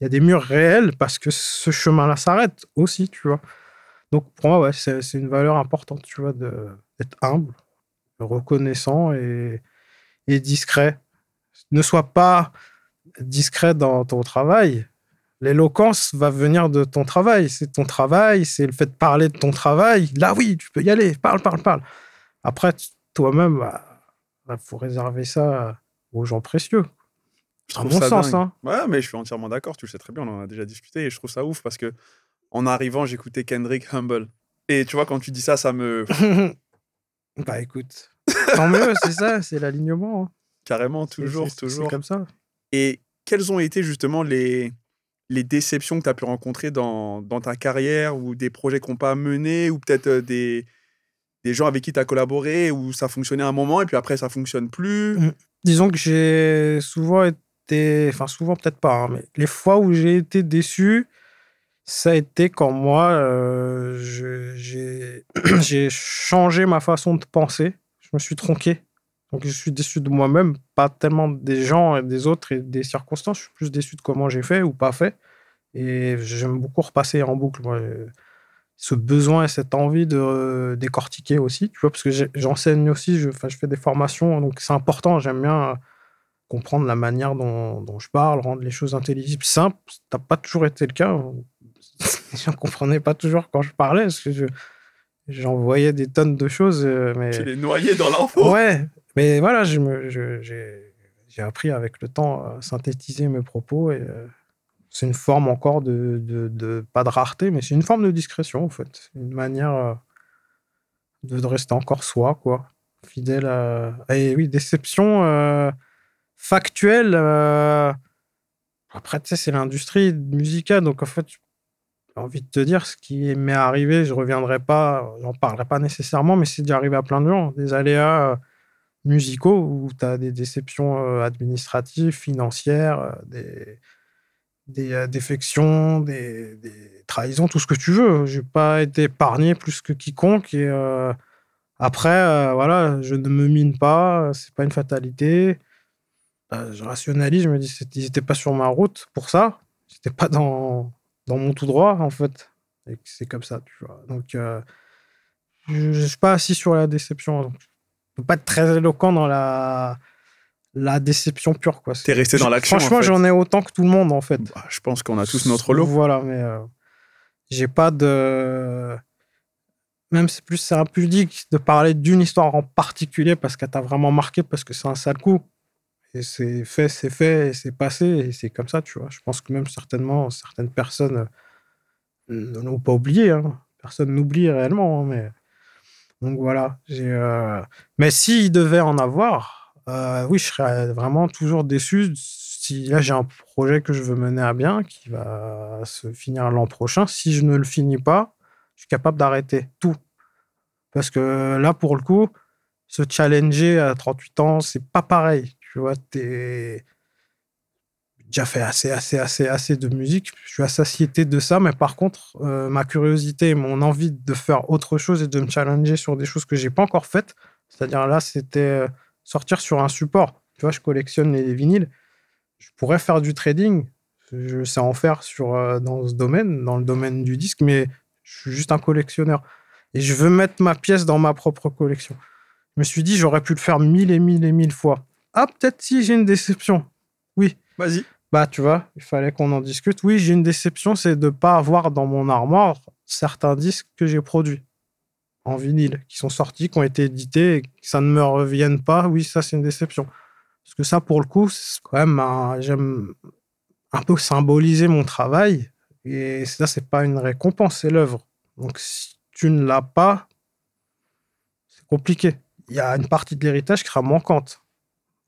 [SPEAKER 1] y a, des murs réels parce que ce chemin-là s'arrête aussi, tu vois. Donc pour moi, ouais, c'est une valeur importante, tu vois, d'être humble, reconnaissant et, et discret. Ne sois pas discret dans ton travail, l'éloquence va venir de ton travail. C'est ton travail, c'est le fait de parler de ton travail. Là, oui, tu peux y aller, parle, parle, parle. Après, toi-même, il bah, faut réserver ça aux gens précieux.
[SPEAKER 2] Je trouve mon sens. Hein. Ouais, mais je suis entièrement d'accord. Tu le sais très bien, on en a déjà discuté et je trouve ça ouf parce que en arrivant, j'écoutais Kendrick Humble. Et tu vois, quand tu dis ça, ça me.
[SPEAKER 1] bah écoute, tant mieux, c'est ça, c'est l'alignement. Hein.
[SPEAKER 2] Carrément, toujours, toujours.
[SPEAKER 1] comme ça.
[SPEAKER 2] Et quelles ont été justement les, les déceptions que tu as pu rencontrer dans, dans, ta carrière ou des projets qui n'ont pas mené ou peut-être euh, des, des gens avec qui tu as collaboré où ça fonctionnait un moment et puis après ça fonctionne plus? Mmh.
[SPEAKER 1] Disons que j'ai souvent été, enfin souvent peut-être pas, hein, mais les fois où j'ai été déçu, ça a été quand moi euh, j'ai changé ma façon de penser, je me suis tronqué. Donc je suis déçu de moi-même, pas tellement des gens et des autres et des circonstances. Je suis plus déçu de comment j'ai fait ou pas fait. Et j'aime beaucoup repasser en boucle. Ce besoin et cette envie de décortiquer aussi, tu vois, parce que j'enseigne aussi, je, je fais des formations, donc c'est important. J'aime bien comprendre la manière dont, dont, je parle, rendre les choses intelligibles, simples. Ça n'a pas toujours été le cas. Les gens ne comprenaient pas toujours quand je parlais, parce que j'envoyais des tonnes de choses. Euh, mais...
[SPEAKER 2] Tu les noyais dans l'info.
[SPEAKER 1] Ouais, mais voilà, j'ai appris avec le temps à synthétiser mes propos et euh, c'est une forme encore de, de, pas de rareté, mais c'est une forme de discrétion en fait. Une manière euh, de, rester encore soi, quoi. Fidèle à. Et oui, déception euh, factuelle. Après, tu sais, c'est l'industrie musicale, donc en fait, j'ai envie de te dire, ce qui m'est arrivé, je reviendrai pas, j'en parlerai pas nécessairement, mais c'est déjà arrivé à plein de gens. Des aléas musicaux où tu as des déceptions euh, administratives, financières, euh, des, euh, défections, des, des, trahisons, tout ce que tu veux. J'ai pas été épargné plus que quiconque. Et après, voilà, je ne me mine pas, c'est pas une fatalité. Je rationalise, je me dis, ils n'étaient pas sur ma route pour ça. J'étais pas dans, dans mon tout droit, en fait. Et c'est comme ça, tu vois. Donc, je ne suis pas assis sur la déception. Donc, pas être très éloquent dans la, la déception pure. Quoi.
[SPEAKER 2] T'es resté dans l'action.
[SPEAKER 1] Franchement, j'en ai autant que tout le monde, en fait.
[SPEAKER 2] Bah, je pense qu'on a tous notre lot.
[SPEAKER 1] Voilà, mais euh, j'ai pas de. Même c'est plus c'est impudique de parler d'une histoire en particulier parce qu'elle t'a vraiment marqué, parce que c'est un sale coup. Et c'est fait, c'est fait, c'est passé, et c'est comme ça, tu vois. Je pense que même certainement, certaines personnes ne l'ont pas oublié. Hein. Personne n'oublie réellement, hein, mais donc voilà. Euh... Mais s'il devait en avoir, euh, oui, je serais vraiment toujours déçu. Si là j'ai un projet que je veux mener à bien, qui va se finir l'an prochain, si je ne le finis pas, je suis capable d'arrêter tout. Parce que là, pour le coup, se challenger à 38 ans, c'est pas pareil. Tu vois, es... déjà fait assez, assez, assez, assez de musique. Je suis à satiété de ça, mais par contre, euh, ma curiosité, mon envie de faire autre chose et de me challenger sur des choses que j'ai pas encore faites, c'est-à-dire là, c'était euh, sortir sur un support. Tu vois, je collectionne les vinyles. Je pourrais faire du trading. Je sais en faire sur, euh, dans ce domaine, dans le domaine du disque, mais je suis juste un collectionneur. Et je veux mettre ma pièce dans ma propre collection. Je me suis dit, j'aurais pu le faire mille et mille et mille fois. Ah, peut-être si j'ai une déception. Oui.
[SPEAKER 2] Vas-y.
[SPEAKER 1] Bah, tu vois, il fallait qu'on en discute. Oui, j'ai une déception, c'est de ne pas avoir dans mon armoire certains disques que j'ai produits en vinyle, qui sont sortis, qui ont été édités, et que ça ne me revienne pas. Oui, ça, c'est une déception. Parce que ça, pour le coup, c'est quand même, j'aime un peu symboliser mon travail. Et ça, c'est pas une récompense, c'est l'œuvre. Donc, si tu ne l'as pas, c'est compliqué. Il y a une partie de l'héritage qui sera manquante.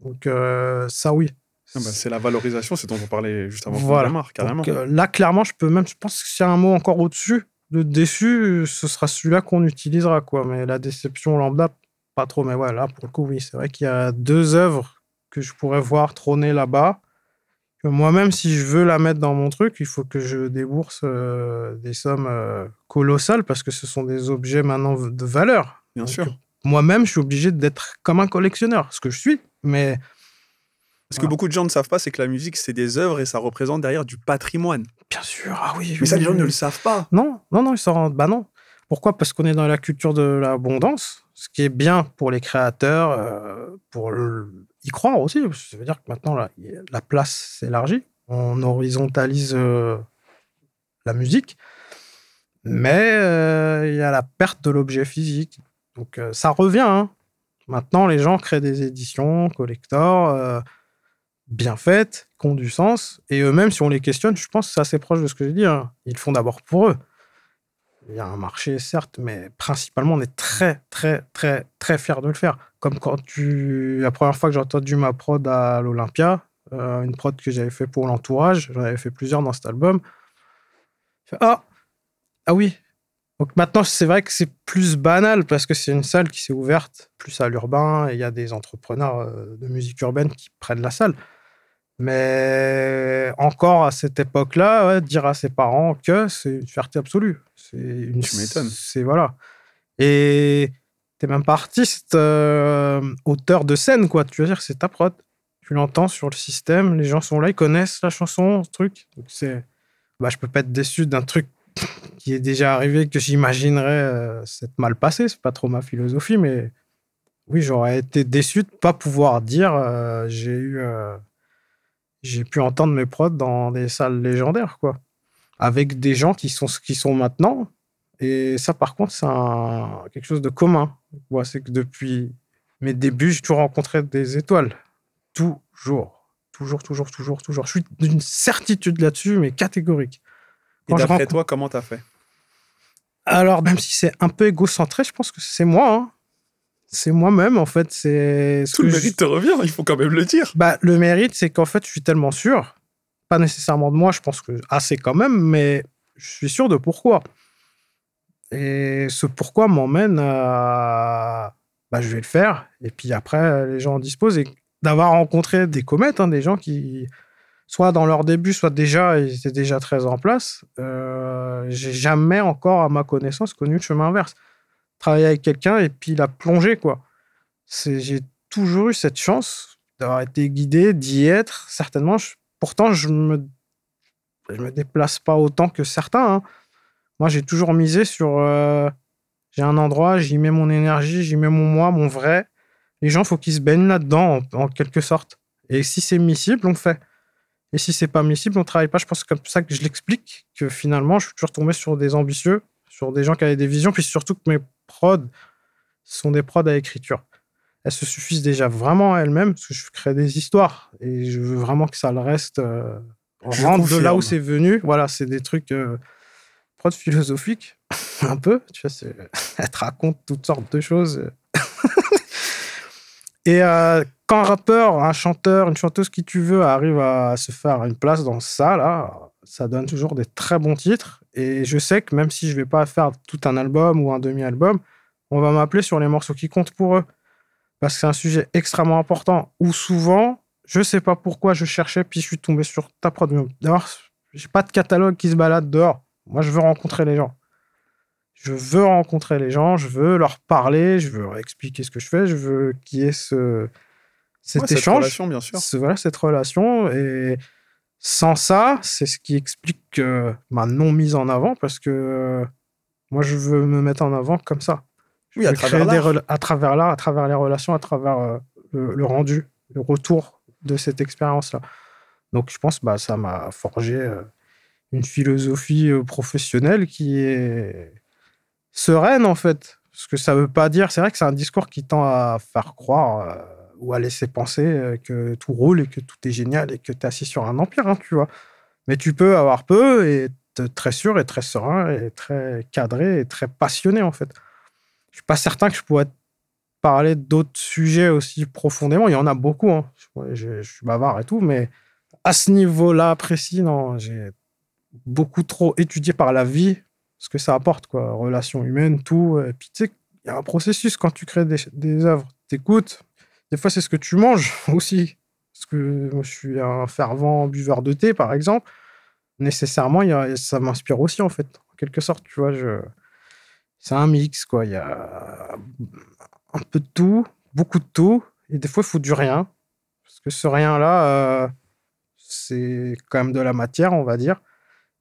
[SPEAKER 1] Donc, euh, ça, oui.
[SPEAKER 2] Ah bah, c'est la valorisation, c'est dont on parlait juste avant voilà. carrément.
[SPEAKER 1] Donc, euh, là, clairement, je peux même, je pense que s'il y a un mot encore au-dessus de déçu, ce sera celui-là qu'on utilisera, quoi. Mais la déception lambda, pas trop. Mais voilà, pour le coup, oui, c'est vrai qu'il y a deux œuvres que je pourrais voir trôner là-bas. Moi-même, si je veux la mettre dans mon truc, il faut que je débourse euh, des sommes euh, colossales parce que ce sont des objets maintenant de valeur.
[SPEAKER 2] Bien sûr.
[SPEAKER 1] Moi-même, je suis obligé d'être comme un collectionneur, ce que je suis. Mais
[SPEAKER 2] ce que beaucoup de gens ne savent pas, c'est que la musique, c'est des œuvres et ça représente derrière du patrimoine.
[SPEAKER 1] Bien sûr, ah oui.
[SPEAKER 2] Mais ça, les gens ne le savent pas.
[SPEAKER 1] Non, non, non, ils s'en rendent. Bah non. Pourquoi? Parce qu'on est dans la culture de l'abondance, ce qui est bien pour les créateurs, euh, pour y croire aussi. Ça veut dire que maintenant, la, la place s'élargit. On horizontalise euh, la musique. Mais euh, il y a la perte de l'objet physique. Donc ça revient. Hein. Maintenant, les gens créent des éditions, collector bien faites, qui ont du sens. Et eux-mêmes, si on les questionne, je pense que c'est assez proche de ce que j'ai dit. Hein. Ils le font d'abord pour eux. Il y a un marché, certes, mais principalement, on est très, très, très, très fiers de le faire. Comme quand tu. La première fois que j'ai entendu ma prod à l'Olympia, euh, une prod que j'avais fait pour l'entourage, j'en avais fait plusieurs dans cet album. ah, ah oui. Donc maintenant, c'est vrai que c'est plus banal parce que c'est une salle qui s'est ouverte plus à l'urbain et il y a des entrepreneurs euh, de musique urbaine qui prennent la salle. Mais encore à cette époque-là, dire à ses parents que c'est une fierté absolue. C'est une.
[SPEAKER 2] Tu m'étonnes.
[SPEAKER 1] C'est voilà. Et t'es même pas artiste, euh, auteur de scène, quoi. Tu veux dire, c'est ta prod. Tu l'entends sur le système, les gens sont là, ils connaissent la chanson, ce truc. Donc c'est. Bah, je peux pas être déçu d'un truc qui est déjà arrivé que j'imaginerais euh, s'être mal passé. C'est pas trop ma philosophie, mais oui, j'aurais été déçu de pas pouvoir dire euh, j'ai eu j'ai pu entendre mes prods dans des salles légendaires, quoi. Avec des gens qui sont ce qu'ils sont maintenant. Et ça, par contre, c'est quelque chose de commun. c'est que depuis mes débuts, j'ai toujours rencontré des étoiles. Toujours. Toujours, toujours, toujours, toujours. Je suis d'une certitude là-dessus, mais catégorique.
[SPEAKER 2] Et d'après toi, comment t'as fait?
[SPEAKER 1] Alors, même si c'est un peu égocentré, je pense que c'est moi. Hein c'est moi-même, en fait. C'est
[SPEAKER 2] Tout le mérite te revient, il faut quand même le dire.
[SPEAKER 1] Bah, le mérite, c'est qu'en fait, je suis tellement sûr, pas nécessairement de moi, je pense que assez quand même, mais je suis sûr de pourquoi. Et ce pourquoi m'emmène à. Bah, je vais le faire. Et puis après, les gens en disposent. Et d'avoir rencontré des comètes, hein, des gens qui, soit dans leur début, soit déjà, ils étaient déjà très en place, euh, j'ai jamais encore, à ma connaissance, connu le chemin inverse travailler avec quelqu'un et puis la plonger, quoi. J'ai toujours eu cette chance d'avoir été guidé, d'y être, certainement. pourtant, je me, je me déplace pas autant que certains. Hein. Moi, j'ai toujours misé sur. Euh, j'ai un endroit, j'y mets mon énergie, j'y mets mon moi, mon vrai. Les gens, faut qu'ils se baignent là-dedans, en, quelque sorte. Et si c'est miscible, on le fait. Et si c'est pas miscible, on travaille pas. Je pense que comme ça que je l'explique, que finalement, je suis toujours tombé sur des ambitieux, sur des gens qui avaient des visions, puis surtout que mes prods sont des prods à écriture. Elles se suffisent déjà vraiment à elles-mêmes, parce que je crée des histoires, et je veux vraiment que ça le reste euh, rentre de là où c'est venu. Voilà, c'est des trucs euh, prods philosophiques, un peu. Tu vois, elles te racontent toutes sortes de choses. Et euh, quand un rappeur, un chanteur, une chanteuse, qui tu veux, arrive à se faire une place dans ça, là, ça donne toujours des très bons titres. Et je sais que même si je vais pas faire tout un album ou un demi-album, on va m'appeler sur les morceaux qui comptent pour eux. Parce que c'est un sujet extrêmement important où souvent, Je sais pas pourquoi je cherchais, puis je suis tombé sur ta prod. D'abord, j'ai pas de catalogue qui se balade dehors. Moi, je veux rencontrer les gens. Je veux rencontrer les gens, je veux leur parler, je veux leur expliquer ce que je fais, je veux qu'il y ait ce, cet
[SPEAKER 2] Ouais,
[SPEAKER 1] échange.
[SPEAKER 2] Cette relation, bien sûr.
[SPEAKER 1] Ce- voilà, cette relation. Et sans ça, c'est ce qui explique euh, ma non mise en avant, parce que euh, moi, je veux me mettre en avant comme ça.
[SPEAKER 2] Oui, à travers
[SPEAKER 1] des à travers l'art, à travers les relations, à travers euh, le, le rendu, le retour de cette expérience-là. Donc, je pense bah, ça m'a forgé une philosophie professionnelle qui est sereine, en fait. Parce que ça veut pas dire... C'est vrai que c'est un discours qui tend à faire croire euh, ou à laisser penser euh, que tout roule et que tout est génial et que tu es assis sur un empire, hein, tu vois. Mais tu peux avoir peu et être très sûr et très serein et très cadré et très passionné, en fait. Je suis pas certain que je pourrais parler d'autres sujets aussi profondément. Il y en a beaucoup. hein. Je- je suis bavard et tout, mais à ce niveau-là précis, non, j'ai beaucoup trop étudié par la vie ce que ça apporte, quoi. Relations humaines, tout. Et puis, tu sais, il y a un processus quand tu crées des, des œuvres. T'écoutes. Des fois, c'est ce que tu manges aussi. Parce que moi, je suis un fervent buveur de thé, par exemple. Nécessairement, y a- ça m'inspire aussi, en fait. En quelque sorte, tu vois, je... c'est un mix, quoi. Il y a un peu de tout, beaucoup de tout. Et des fois, il faut du rien. Parce que ce rien-là, euh, c'est quand même de la matière, on va dire.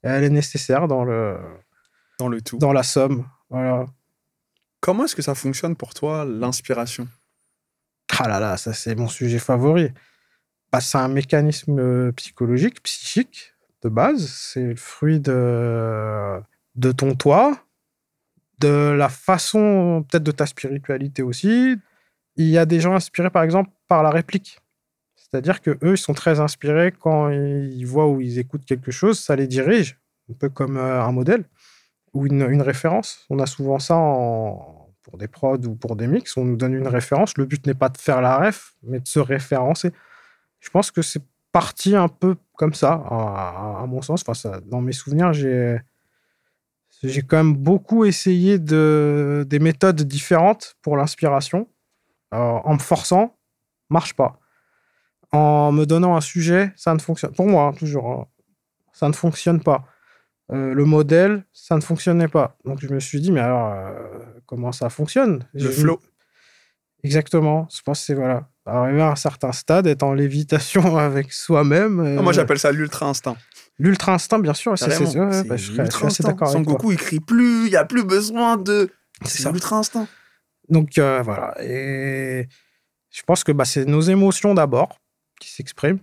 [SPEAKER 1] Et elle est nécessaire dans, le,
[SPEAKER 2] Dans le tout.
[SPEAKER 1] dans la somme. Voilà.
[SPEAKER 2] Comment est-ce que ça fonctionne pour toi, l'inspiration?
[SPEAKER 1] Ah là là, ça c'est mon sujet favori. Bah, c'est un mécanisme euh, psychologique, psychique, de base. C'est le fruit de, de ton toi, de la façon peut-être de ta spiritualité aussi. Il y a des gens inspirés par exemple par la réplique. C'est-à-dire que eux, ils sont très inspirés quand ils voient ou ils écoutent quelque chose, ça les dirige, un peu comme euh, un modèle ou une, référence. On a souvent ça pour des prods ou pour des mix. On nous donne une référence. Le but n'est pas de faire la ref, mais de se référencer. Je pense que c'est parti un peu comme ça, à, à- mon sens. Enfin, dans mes souvenirs, j'ai j'ai quand même beaucoup essayé de, des méthodes différentes pour l'inspiration. En me forçant, marche pas. En me donnant un sujet, ça ne fonctionne. Pour moi, hein, toujours, hein, ça ne fonctionne pas. Euh, le modèle, ça ne fonctionnait pas. Donc je me suis dit, mais alors, euh, comment ça fonctionne?
[SPEAKER 2] Le flow.
[SPEAKER 1] Exactement. Je pense que c'est voilà. Arriver à un certain stade, être en lévitation avec soi-même.
[SPEAKER 2] Ah, moi,
[SPEAKER 1] euh,
[SPEAKER 2] j'appelle ça l'ultra instinct.
[SPEAKER 1] L'ultra instinct, bien sûr. c'est- ouais, bah, je serais- assez d'accord
[SPEAKER 2] Son. Goku, il crie plus, il n'y a plus besoin de.
[SPEAKER 1] C'est ça.
[SPEAKER 2] l'ultra instinct.
[SPEAKER 1] Donc euh, voilà. Et je pense que bah, c'est nos émotions d'abord qui s'expriment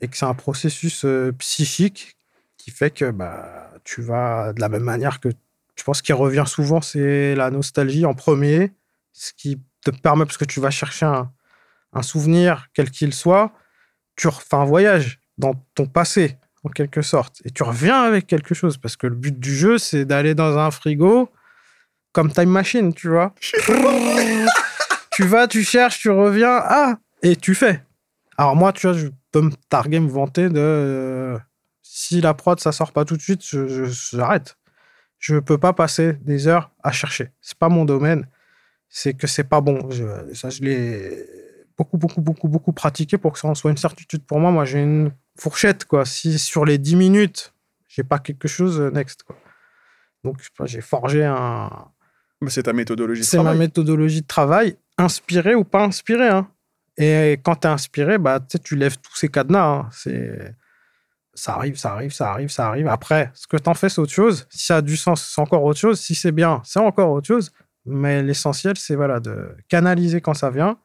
[SPEAKER 1] et que c'est un processus euh, psychique qui fait que bah, tu vas de la même manière que je pense qu'il revient souvent, c'est la nostalgie en premier, ce qui te permet, parce que tu vas chercher un, un souvenir, quel qu'il soit, tu refais un voyage dans ton passé, en quelque sorte, et tu reviens avec quelque chose, parce que le but du jeu, c'est d'aller dans un frigo comme Time Machine, tu vois. tu vas, tu cherches, tu reviens, ah, et tu fais. Alors moi, tu vois, je peux me targuer, me vanter de... si la prod, ça sort pas tout de suite, je- j'arrête. Je peux pas passer des heures à chercher. C'est pas mon domaine. C'est que c'est pas bon. Je- ça, je l'ai beaucoup, beaucoup, beaucoup, beaucoup pratiqué pour que ça en soit une certitude pour moi. Moi, j'ai une fourchette, quoi. Si sur les 10 minutes, j'ai pas quelque chose, euh, next, quoi. Donc, j'ai forgé un,
[SPEAKER 2] C'est ta méthodologie de
[SPEAKER 1] c'est ma
[SPEAKER 2] travail.
[SPEAKER 1] méthodologie de travail, inspiré ou pas inspiré. hein. Et quand tu es inspiré, bah, tu lèves tous ces cadenas. hein. C'est... Ça arrive, ça arrive, ça arrive, ça arrive. Après, ce que tu en fais, c'est autre chose. Si ça a du sens, c'est encore autre chose. Si c'est bien, c'est encore autre chose. Mais l'essentiel, c'est voilà, de canaliser quand ça vient.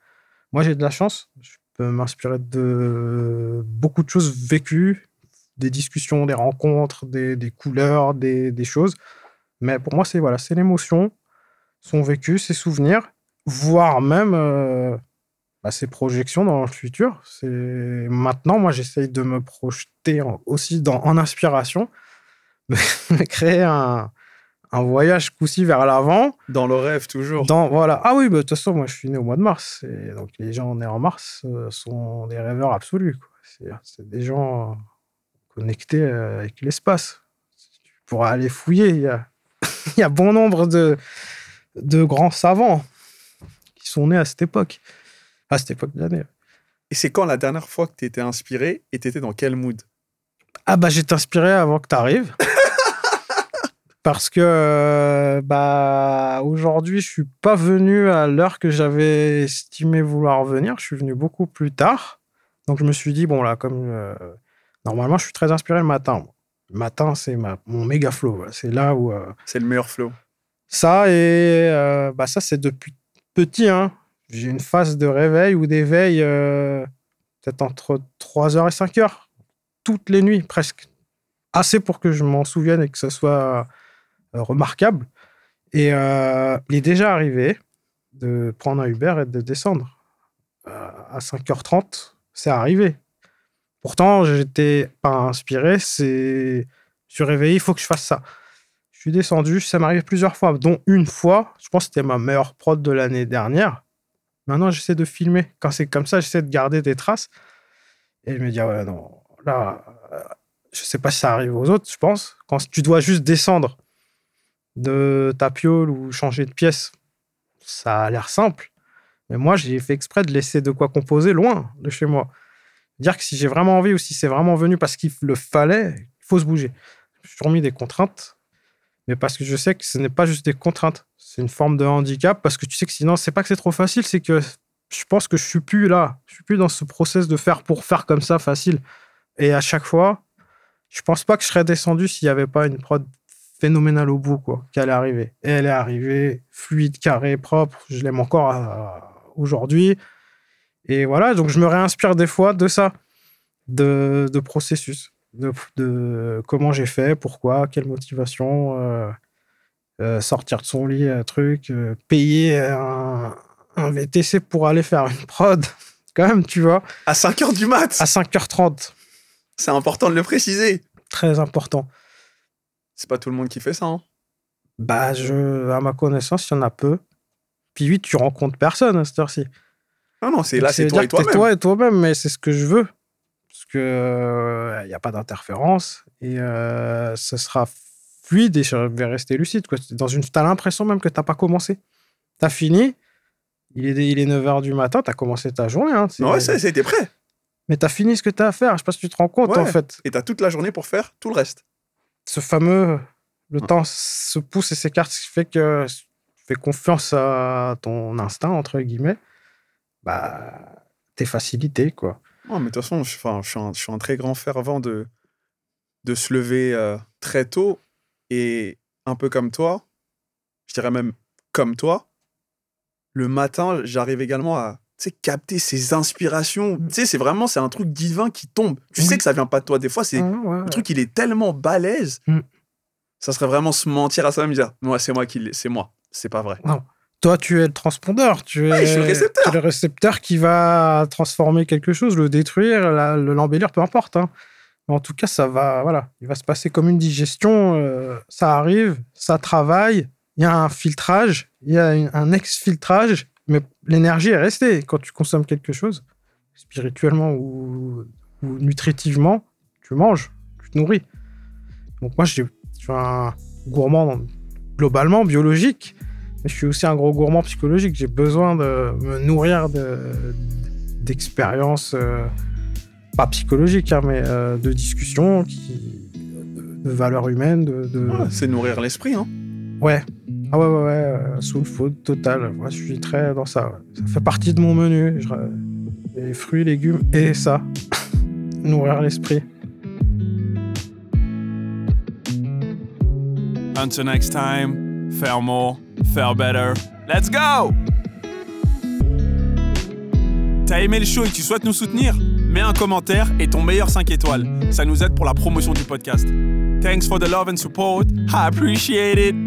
[SPEAKER 1] Moi, j'ai de la chance. Je peux m'inspirer de beaucoup de choses vécues, des discussions, des rencontres, des, des couleurs, des, des choses. Mais pour moi, c'est voilà, c'est l'émotion, son vécu, ses souvenirs, voire même euh, bah, ses projections dans le futur. C'est maintenant, moi, j'essaye de me projeter en- aussi dans, en inspiration, de créer un, un voyage coup-ci vers l'avant.
[SPEAKER 2] Dans le rêve, toujours.
[SPEAKER 1] Dans, voilà. Ah oui, bah, de toute façon, moi, je suis né au mois de mars. Et donc, les gens nés en mars euh, sont des rêveurs absolus. C'est, des gens connectés euh, avec l'espace. Tu pourras aller fouiller. Il y a, il y a bon nombre de, de grands savants qui sont nés à cette époque. À cette époque de l'année.
[SPEAKER 2] Et c'est quand la dernière fois que tu étais inspiré et tu étais dans quel mood?
[SPEAKER 1] Ah bah j'étais inspiré avant que tu arrives. Parce que euh, bah aujourd'hui, je suis pas venu à l'heure que j'avais estimé vouloir venir. Je suis venu beaucoup plus tard. Donc je me suis dit bon là comme euh, normalement je suis très inspiré le matin. Le matin c'est ma, mon méga flow. C'est là où euh,
[SPEAKER 2] C'est le meilleur flow.
[SPEAKER 1] ça et bah ça c'est depuis petit. Hein. J'ai une phase de réveil ou d'éveil euh, peut-être entre 3h et 5h toutes les nuits presque. Assez pour que je m'en souvienne et que ce soit euh, remarquable. Et euh, il est déjà arrivé de prendre un Uber et de descendre. Euh, à 5h30, c'est arrivé. Pourtant, j'étais pas inspiré. Je suis réveillé, il faut que je fasse ça. Je suis descendu, ça m'est arrivé plusieurs fois, dont une fois, je pense que c'était ma meilleure prod de l'année dernière. Maintenant, j'essaie de filmer. Quand c'est comme ça, j'essaie de garder des traces. Et je me dis, ah ouais, non, là, euh, je sais pas si ça arrive aux autres, je pense. Quand tu dois juste descendre de ta piole ou changer de pièce, ça a l'air simple. Mais moi, j'ai fait exprès de laisser de quoi composer loin de chez moi. Dire que si j'ai vraiment envie ou si c'est vraiment venu parce qu'il le fallait, il faut se bouger. Je suis remis des contraintes, mais parce que je sais que ce n'est pas juste des contraintes. C'est une forme de handicap parce que tu sais que sinon, c'est pas que c'est trop facile, c'est que je pense que je suis plus là. Je suis plus dans ce process de faire pour faire comme ça facile. Et à chaque fois, je pense pas que je serais descendu s'il n'y avait pas une prod phénoménale au bout, quoi, qui allait arriver. Et elle est arrivée, fluide, carré, propre. Je l'aime encore à- aujourd'hui. Et voilà, donc je me réinspire des fois de ça, de processus, de, de comment j'ai fait, pourquoi, quelle motivation, euh, euh, sortir de son lit, un truc, euh, payer un, un VTC pour aller faire une prod, quand même, tu vois,
[SPEAKER 2] À 5h du mat
[SPEAKER 1] à 5h30,
[SPEAKER 2] C'est important de le préciser.
[SPEAKER 1] très important.
[SPEAKER 2] C'est pas tout le monde qui fait ça. hein.
[SPEAKER 1] Bah, je, à ma connaissance, il y en a peu. Puis oui, tu rencontres personne à cette heure-ci.
[SPEAKER 2] Non, non, c'est là, c'est toi toi-même.
[SPEAKER 1] toi et toi-même, mais c'est ce que je veux. Parce que il n'y a pas d'interférence et euh, ce sera fluide et je vais rester lucide. Quoi. Dans une, t'as l'impression même que t'as pas commencé. T'as fini, il est, il est 9h du matin, t'as commencé ta journée. Hein, c'est-
[SPEAKER 2] Ouais, ça, c'était prêt.
[SPEAKER 1] mais t'as fini ce que t'as à faire. Je sais pas si tu te rends compte
[SPEAKER 2] Ouais.
[SPEAKER 1] en fait.
[SPEAKER 2] Et t'as toute la journée pour faire tout le reste.
[SPEAKER 1] Ce fameux, le
[SPEAKER 2] Ouais.
[SPEAKER 1] temps se pousse et s'écarte, ce qui fait que tu fais confiance à ton instinct, entre guillemets. Bah, t'es facilité, quoi.
[SPEAKER 2] Non, mais de toute façon, je, enfin, je, suis un, je suis un très grand fervent de, de se lever euh, très tôt et un peu comme toi, je dirais même comme toi, le matin, j'arrive également à capter ces inspirations. Tu sais, c'est vraiment c'est un truc divin qui tombe. Tu sais que ça vient pas de toi. Des fois, c'est
[SPEAKER 1] Ah, ouais.
[SPEAKER 2] le truc, il est tellement balèze.
[SPEAKER 1] Mm.
[SPEAKER 2] Ça serait vraiment se mentir à soi-même et dire Moi, c'est moi qui c'est moi. C'est pas vrai.
[SPEAKER 1] Toi, tu es le transpondeur. Tu es,
[SPEAKER 2] Ouais, je suis le récepteur.
[SPEAKER 1] tu es le récepteur qui va transformer quelque chose, le détruire, le l'embellir, peu importe. hein. Mais en tout cas, ça va, voilà, il va se passer comme une digestion. euh, ça arrive, ça travaille. Il y a un filtrage, il y a une- un exfiltrage, mais l'énergie est restée. Quand tu consommes quelque chose, spirituellement ou, ou nutritivement, tu manges, tu te nourris. Donc moi, je suis un gourmand globalement biologique. Je suis aussi un gros gourmand psychologique. J'ai besoin de me nourrir de- d'expériences, euh, pas psychologiques, hein, mais euh, de discussions, qui, de, de valeurs humaines. De, de-
[SPEAKER 2] Ouais, c'est nourrir l'esprit. Hein.
[SPEAKER 1] Ouais. Ah ouais, ouais, ouais. euh, soul food total. Moi, je suis très dans ça. ouais. Ça fait partie de mon menu. Je- les fruits, légumes et ça. Nourrir l'esprit.
[SPEAKER 2] Until next time, faire more, faire better. Let's go! T'as aimé le show et tu souhaites nous soutenir? Mets un commentaire et ton meilleur 5 étoiles. Ça nous aide pour la promotion du podcast. Thanks for the love and support. I appreciate it.